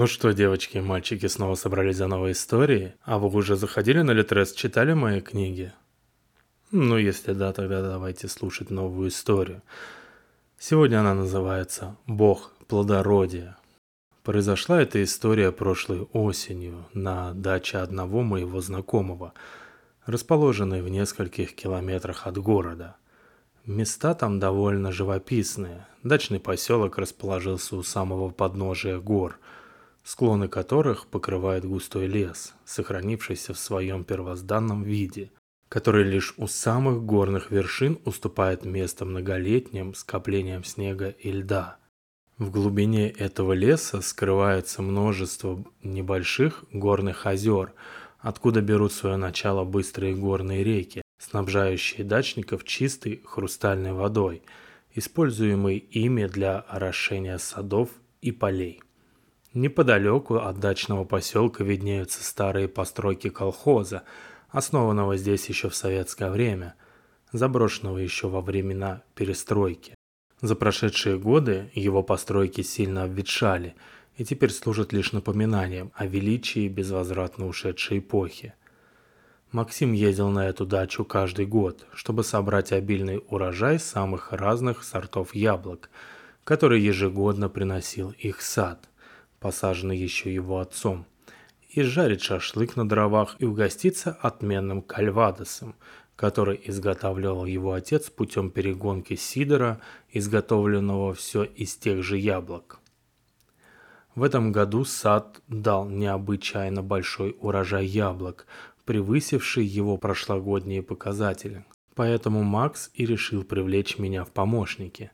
Ну что, девочки и мальчики, снова собрались за новые истории? А вы уже заходили на Литрес, читали мои книги? Ну, если да, тогда давайте слушать новую историю. Сегодня она называется «Бог плодородия». Произошла эта история прошлой осенью на даче одного моего знакомого, расположенной в нескольких километрах от города. Места там довольно живописные. Дачный поселок расположился у самого подножия гор – склоны которых покрывает густой лес, сохранившийся в своем первозданном виде, который лишь у самых горных вершин уступает место многолетним скоплениям снега и льда. В глубине этого леса скрывается множество небольших горных озер, откуда берут свое начало быстрые горные реки, снабжающие дачников чистой хрустальной водой, используемой ими для орошения садов и полей. Неподалеку от дачного поселка виднеются старые постройки колхоза, основанного здесь еще в советское время, заброшенного еще во времена перестройки. За прошедшие годы его постройки сильно обветшали и теперь служат лишь напоминанием о величии безвозвратно ушедшей эпохи. Максим ездил на эту дачу каждый год, чтобы собрать обильный урожай самых разных сортов яблок, который ежегодно приносил их сад посаженный еще его отцом, и жарить шашлык на дровах и угоститься отменным кальвадосом, который изготавливал его отец путем перегонки сидора, изготовленного все из тех же яблок. В этом году сад дал необычайно большой урожай яблок, превысивший его прошлогодние показатели. Поэтому Макс и решил привлечь меня в помощники.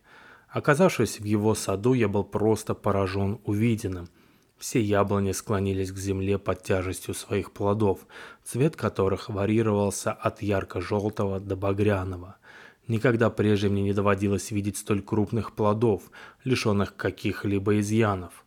Оказавшись в его саду, я был просто поражен увиденным. Все яблони склонились к земле под тяжестью своих плодов, цвет которых варьировался от ярко-желтого до багряного. Никогда прежде мне не доводилось видеть столь крупных плодов, лишенных каких-либо изъянов.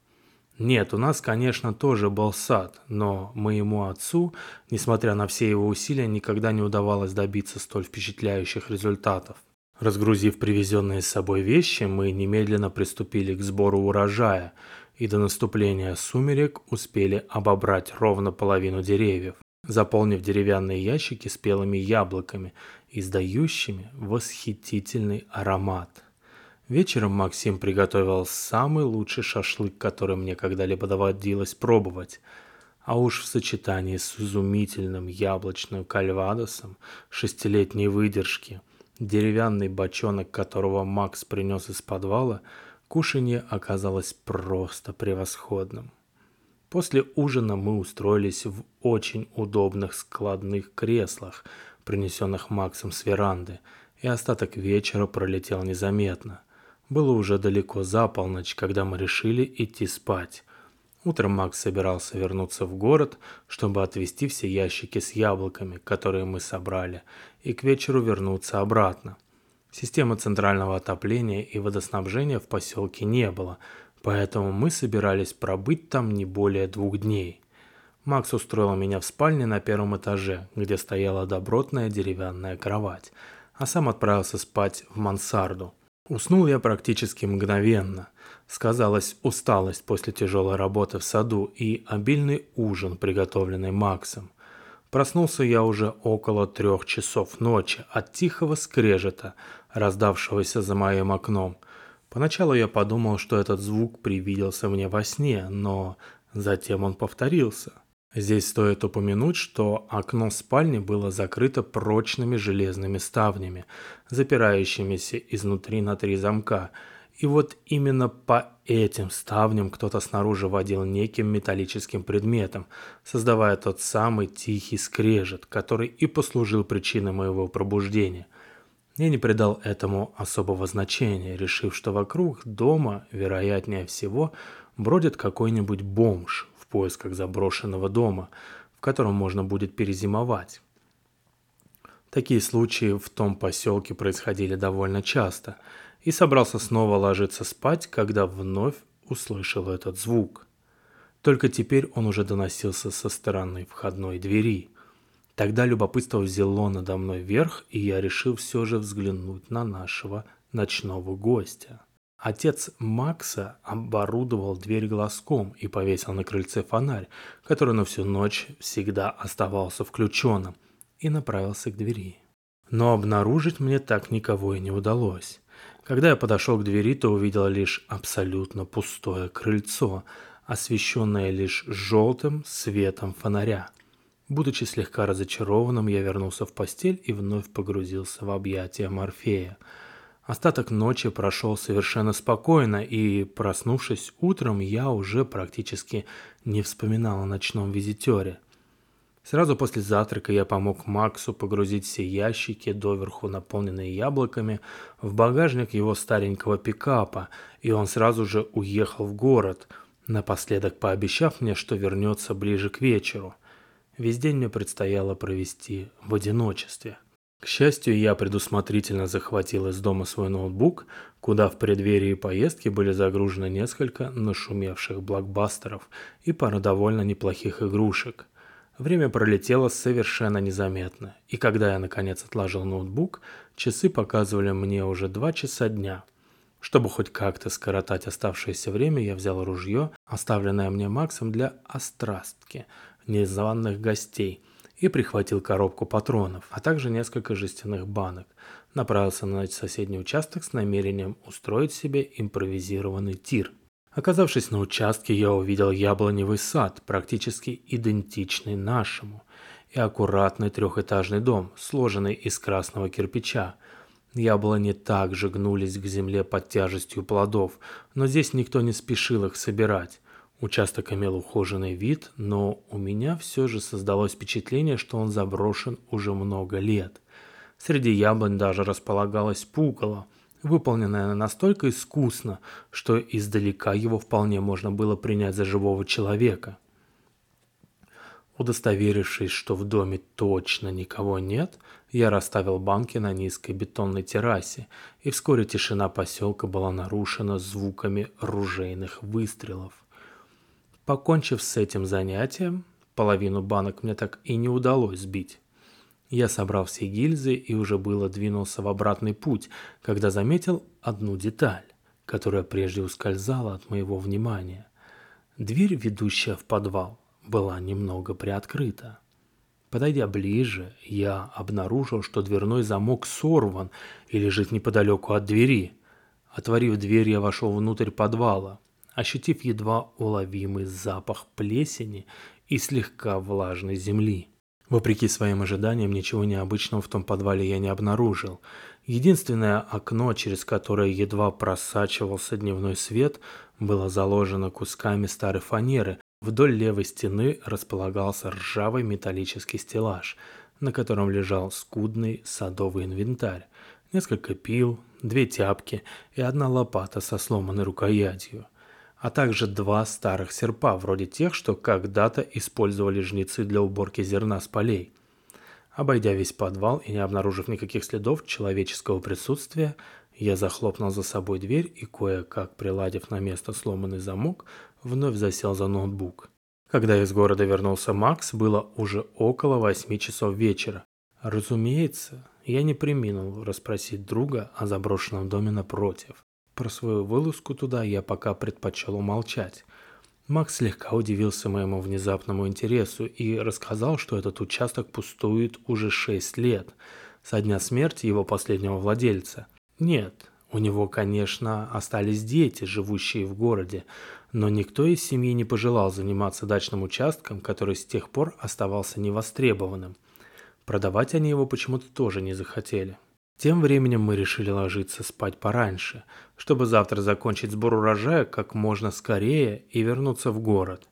Нет, у нас, конечно, тоже был сад, но моему отцу, несмотря на все его усилия, никогда не удавалось добиться столь впечатляющих результатов. Разгрузив привезенные с собой вещи, мы немедленно приступили к сбору урожая – и до наступления сумерек успели обобрать ровно половину деревьев, заполнив деревянные ящики спелыми яблоками, издающими восхитительный аромат. Вечером Максим приготовил самый лучший шашлык, который мне когда-либо доводилось пробовать. А уж в сочетании с изумительным яблочным кальвадосом шестилетней выдержки, деревянный бочонок которого Макс принес из подвала – Кушанье оказалось просто превосходным. После ужина мы устроились в очень удобных складных креслах, принесенных Максом с веранды, и остаток вечера пролетел незаметно. Было уже далеко за полночь, когда мы решили идти спать. Утром Макс собирался вернуться в город, чтобы отвезти все ящики с яблоками, которые мы собрали, и к вечеру вернуться обратно – Системы центрального отопления и водоснабжения в поселке не было, поэтому мы собирались пробыть там не более двух дней. Макс устроил меня в спальне на первом этаже, где стояла добротная деревянная кровать, а сам отправился спать в мансарду. Уснул я практически мгновенно. Сказалась усталость после тяжелой работы в саду и обильный ужин, приготовленный Максом. Проснулся я уже около трех часов ночи от тихого скрежета, раздавшегося за моим окном. Поначалу я подумал, что этот звук привиделся мне во сне, но затем он повторился. Здесь стоит упомянуть, что окно спальни было закрыто прочными железными ставнями, запирающимися изнутри на три замка – и вот именно по этим ставням кто-то снаружи водил неким металлическим предметом, создавая тот самый тихий скрежет, который и послужил причиной моего пробуждения. Я не придал этому особого значения, решив, что вокруг дома, вероятнее всего, бродит какой-нибудь бомж в поисках заброшенного дома, в котором можно будет перезимовать. Такие случаи в том поселке происходили довольно часто – и собрался снова ложиться спать, когда вновь услышал этот звук. Только теперь он уже доносился со стороны входной двери. Тогда любопытство взяло надо мной верх, и я решил все же взглянуть на нашего ночного гостя. Отец Макса оборудовал дверь глазком и повесил на крыльце фонарь, который на всю ночь всегда оставался включенным, и направился к двери. Но обнаружить мне так никого и не удалось. Когда я подошел к двери, то увидел лишь абсолютно пустое крыльцо, освещенное лишь желтым светом фонаря. Будучи слегка разочарованным, я вернулся в постель и вновь погрузился в объятия Морфея – Остаток ночи прошел совершенно спокойно, и, проснувшись утром, я уже практически не вспоминал о ночном визитере. Сразу после завтрака я помог Максу погрузить все ящики, доверху наполненные яблоками, в багажник его старенького пикапа, и он сразу же уехал в город, напоследок пообещав мне, что вернется ближе к вечеру. Весь день мне предстояло провести в одиночестве. К счастью, я предусмотрительно захватил из дома свой ноутбук, куда в преддверии поездки были загружены несколько нашумевших блокбастеров и пара довольно неплохих игрушек. Время пролетело совершенно незаметно, и когда я наконец отложил ноутбук, часы показывали мне уже два часа дня. Чтобы хоть как-то скоротать оставшееся время, я взял ружье, оставленное мне Максом для острастки незваных гостей – и прихватил коробку патронов, а также несколько жестяных банок. Направился на соседний участок с намерением устроить себе импровизированный тир. Оказавшись на участке, я увидел яблоневый сад, практически идентичный нашему, и аккуратный трехэтажный дом, сложенный из красного кирпича. Яблони также гнулись к земле под тяжестью плодов, но здесь никто не спешил их собирать. Участок имел ухоженный вид, но у меня все же создалось впечатление, что он заброшен уже много лет. Среди яблонь даже располагалось пугало, выполненное настолько искусно, что издалека его вполне можно было принять за живого человека. Удостоверившись, что в доме точно никого нет, я расставил банки на низкой бетонной террасе, и вскоре тишина поселка была нарушена звуками ружейных выстрелов. Покончив с этим занятием, половину банок мне так и не удалось сбить. Я собрал все гильзы и уже было двинулся в обратный путь, когда заметил одну деталь, которая прежде ускользала от моего внимания. Дверь, ведущая в подвал, была немного приоткрыта. Подойдя ближе, я обнаружил, что дверной замок сорван и лежит неподалеку от двери. Отворив дверь, я вошел внутрь подвала ощутив едва уловимый запах плесени и слегка влажной земли. Вопреки своим ожиданиям, ничего необычного в том подвале я не обнаружил. Единственное окно, через которое едва просачивался дневной свет, было заложено кусками старой фанеры. Вдоль левой стены располагался ржавый металлический стеллаж, на котором лежал скудный садовый инвентарь. Несколько пил, две тяпки и одна лопата со сломанной рукоятью – а также два старых серпа, вроде тех, что когда-то использовали жнецы для уборки зерна с полей. Обойдя весь подвал и не обнаружив никаких следов человеческого присутствия, я захлопнул за собой дверь и, кое-как приладив на место сломанный замок, вновь засел за ноутбук. Когда из города вернулся Макс, было уже около восьми часов вечера. Разумеется, я не приминул расспросить друга о заброшенном доме напротив. Про свою вылазку туда я пока предпочел умолчать. Макс слегка удивился моему внезапному интересу и рассказал, что этот участок пустует уже 6 лет, со дня смерти его последнего владельца. Нет, у него, конечно, остались дети, живущие в городе, но никто из семьи не пожелал заниматься дачным участком, который с тех пор оставался невостребованным. Продавать они его почему-то тоже не захотели. Тем временем мы решили ложиться спать пораньше, чтобы завтра закончить сбор урожая как можно скорее и вернуться в город.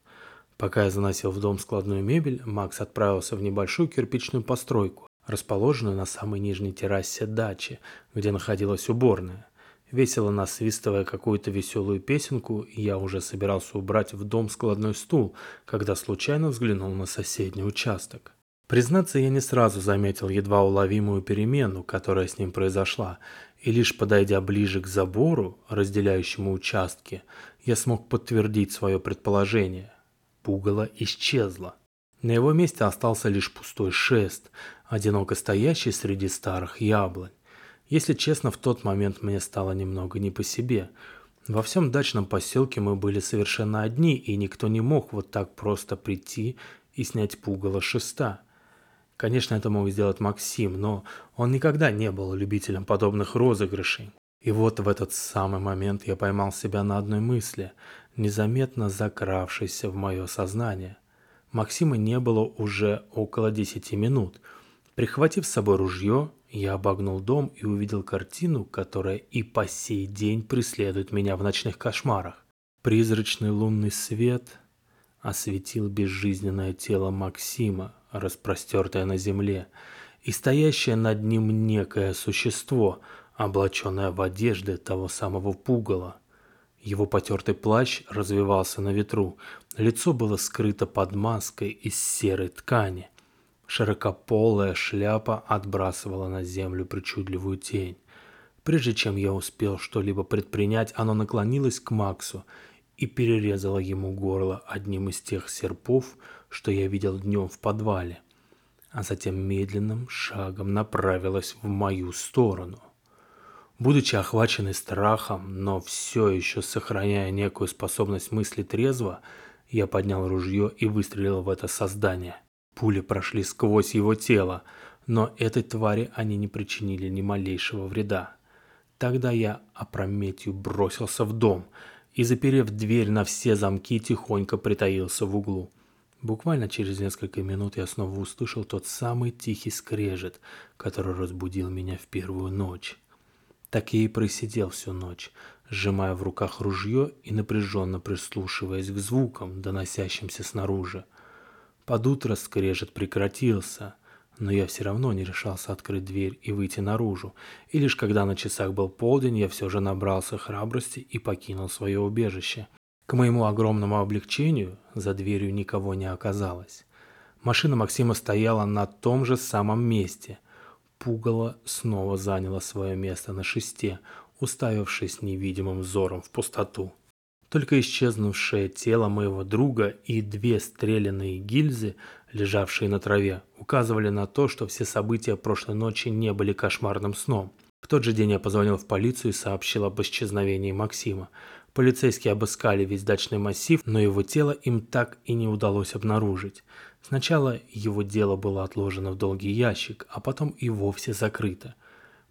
Пока я заносил в дом складную мебель, Макс отправился в небольшую кирпичную постройку, расположенную на самой нижней террасе дачи, где находилась уборная. Весело насвистывая какую-то веселую песенку, я уже собирался убрать в дом складной стул, когда случайно взглянул на соседний участок. Признаться, я не сразу заметил едва уловимую перемену, которая с ним произошла, и лишь подойдя ближе к забору, разделяющему участки, я смог подтвердить свое предположение. Пугало исчезло. На его месте остался лишь пустой шест, одиноко стоящий среди старых яблонь. Если честно, в тот момент мне стало немного не по себе – Во всем дачном поселке мы были совершенно одни, и никто не мог вот так просто прийти и снять пугало шеста. Конечно, это мог сделать Максим, но он никогда не был любителем подобных розыгрышей. И вот в этот самый момент я поймал себя на одной мысли, незаметно закравшейся в мое сознание. Максима не было уже около десяти минут. Прихватив с собой ружье, я обогнул дом и увидел картину, которая и по сей день преследует меня в ночных кошмарах. Призрачный лунный свет осветил безжизненное тело Максима, распростертое на земле, и стоящее над ним некое существо, облаченное в одежды того самого пугала. Его потертый плащ развивался на ветру, лицо было скрыто под маской из серой ткани. Широкополая шляпа отбрасывала на землю причудливую тень. Прежде чем я успел что-либо предпринять, оно наклонилось к Максу и перерезала ему горло одним из тех серпов, что я видел днем в подвале, а затем медленным шагом направилась в мою сторону. Будучи охваченный страхом, но все еще сохраняя некую способность мысли трезво, я поднял ружье и выстрелил в это создание. Пули прошли сквозь его тело, но этой твари они не причинили ни малейшего вреда. Тогда я опрометью бросился в дом – и, заперев дверь на все замки, тихонько притаился в углу. Буквально через несколько минут я снова услышал тот самый тихий скрежет, который разбудил меня в первую ночь. Так я и просидел всю ночь, сжимая в руках ружье и напряженно прислушиваясь к звукам, доносящимся снаружи. Под утро скрежет прекратился — но я все равно не решался открыть дверь и выйти наружу, и лишь когда на часах был полдень, я все же набрался храбрости и покинул свое убежище. К моему огромному облегчению за дверью никого не оказалось. Машина Максима стояла на том же самом месте. Пугало снова заняло свое место на шесте, уставившись невидимым взором в пустоту. Только исчезнувшее тело моего друга и две стрелянные гильзы, лежавшие на траве, указывали на то, что все события прошлой ночи не были кошмарным сном. В тот же день я позвонил в полицию и сообщил об исчезновении Максима. Полицейские обыскали весь дачный массив, но его тело им так и не удалось обнаружить. Сначала его дело было отложено в долгий ящик, а потом и вовсе закрыто.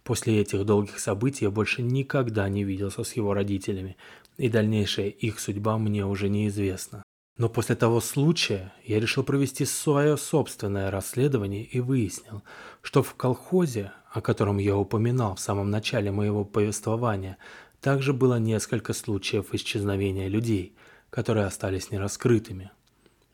После этих долгих событий я больше никогда не виделся с его родителями, и дальнейшая их судьба мне уже неизвестна. Но после того случая я решил провести свое собственное расследование и выяснил, что в колхозе, о котором я упоминал в самом начале моего повествования, также было несколько случаев исчезновения людей, которые остались нераскрытыми.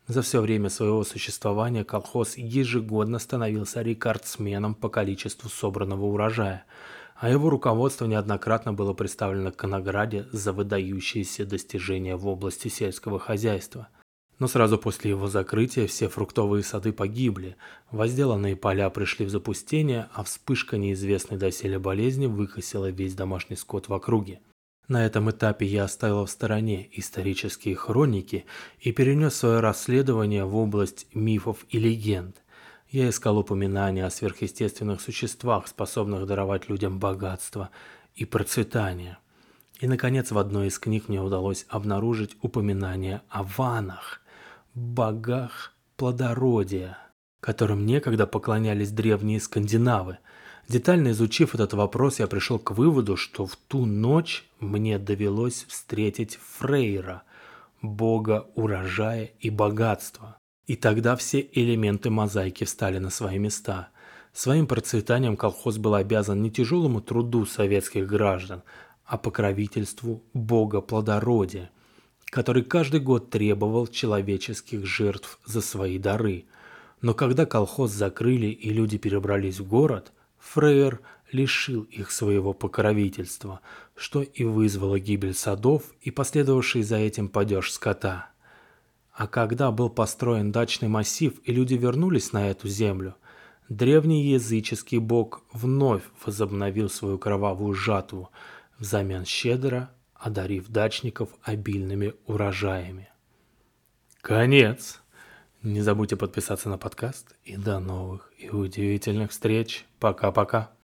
За все время своего существования колхоз ежегодно становился рекордсменом по количеству собранного урожая – а его руководство неоднократно было представлено к награде за выдающиеся достижения в области сельского хозяйства. Но сразу после его закрытия все фруктовые сады погибли, возделанные поля пришли в запустение, а вспышка неизвестной доселе болезни выкосила весь домашний скот в округе. На этом этапе я оставил в стороне исторические хроники и перенес свое расследование в область мифов и легенд. Я искал упоминания о сверхъестественных существах, способных даровать людям богатство и процветание. И, наконец, в одной из книг мне удалось обнаружить упоминание о ванах, богах плодородия, которым некогда поклонялись древние скандинавы. Детально изучив этот вопрос, я пришел к выводу, что в ту ночь мне довелось встретить Фрейра, бога урожая и богатства. И тогда все элементы мозаики встали на свои места. Своим процветанием колхоз был обязан не тяжелому труду советских граждан, а покровительству бога плодородия, который каждый год требовал человеческих жертв за свои дары. Но когда колхоз закрыли и люди перебрались в город, Фрейер лишил их своего покровительства, что и вызвало гибель садов и последовавший за этим падеж скота – а когда был построен дачный массив и люди вернулись на эту землю, древний языческий бог вновь возобновил свою кровавую жатву, взамен щедро одарив дачников обильными урожаями. Конец! Не забудьте подписаться на подкаст и до новых и удивительных встреч. Пока-пока.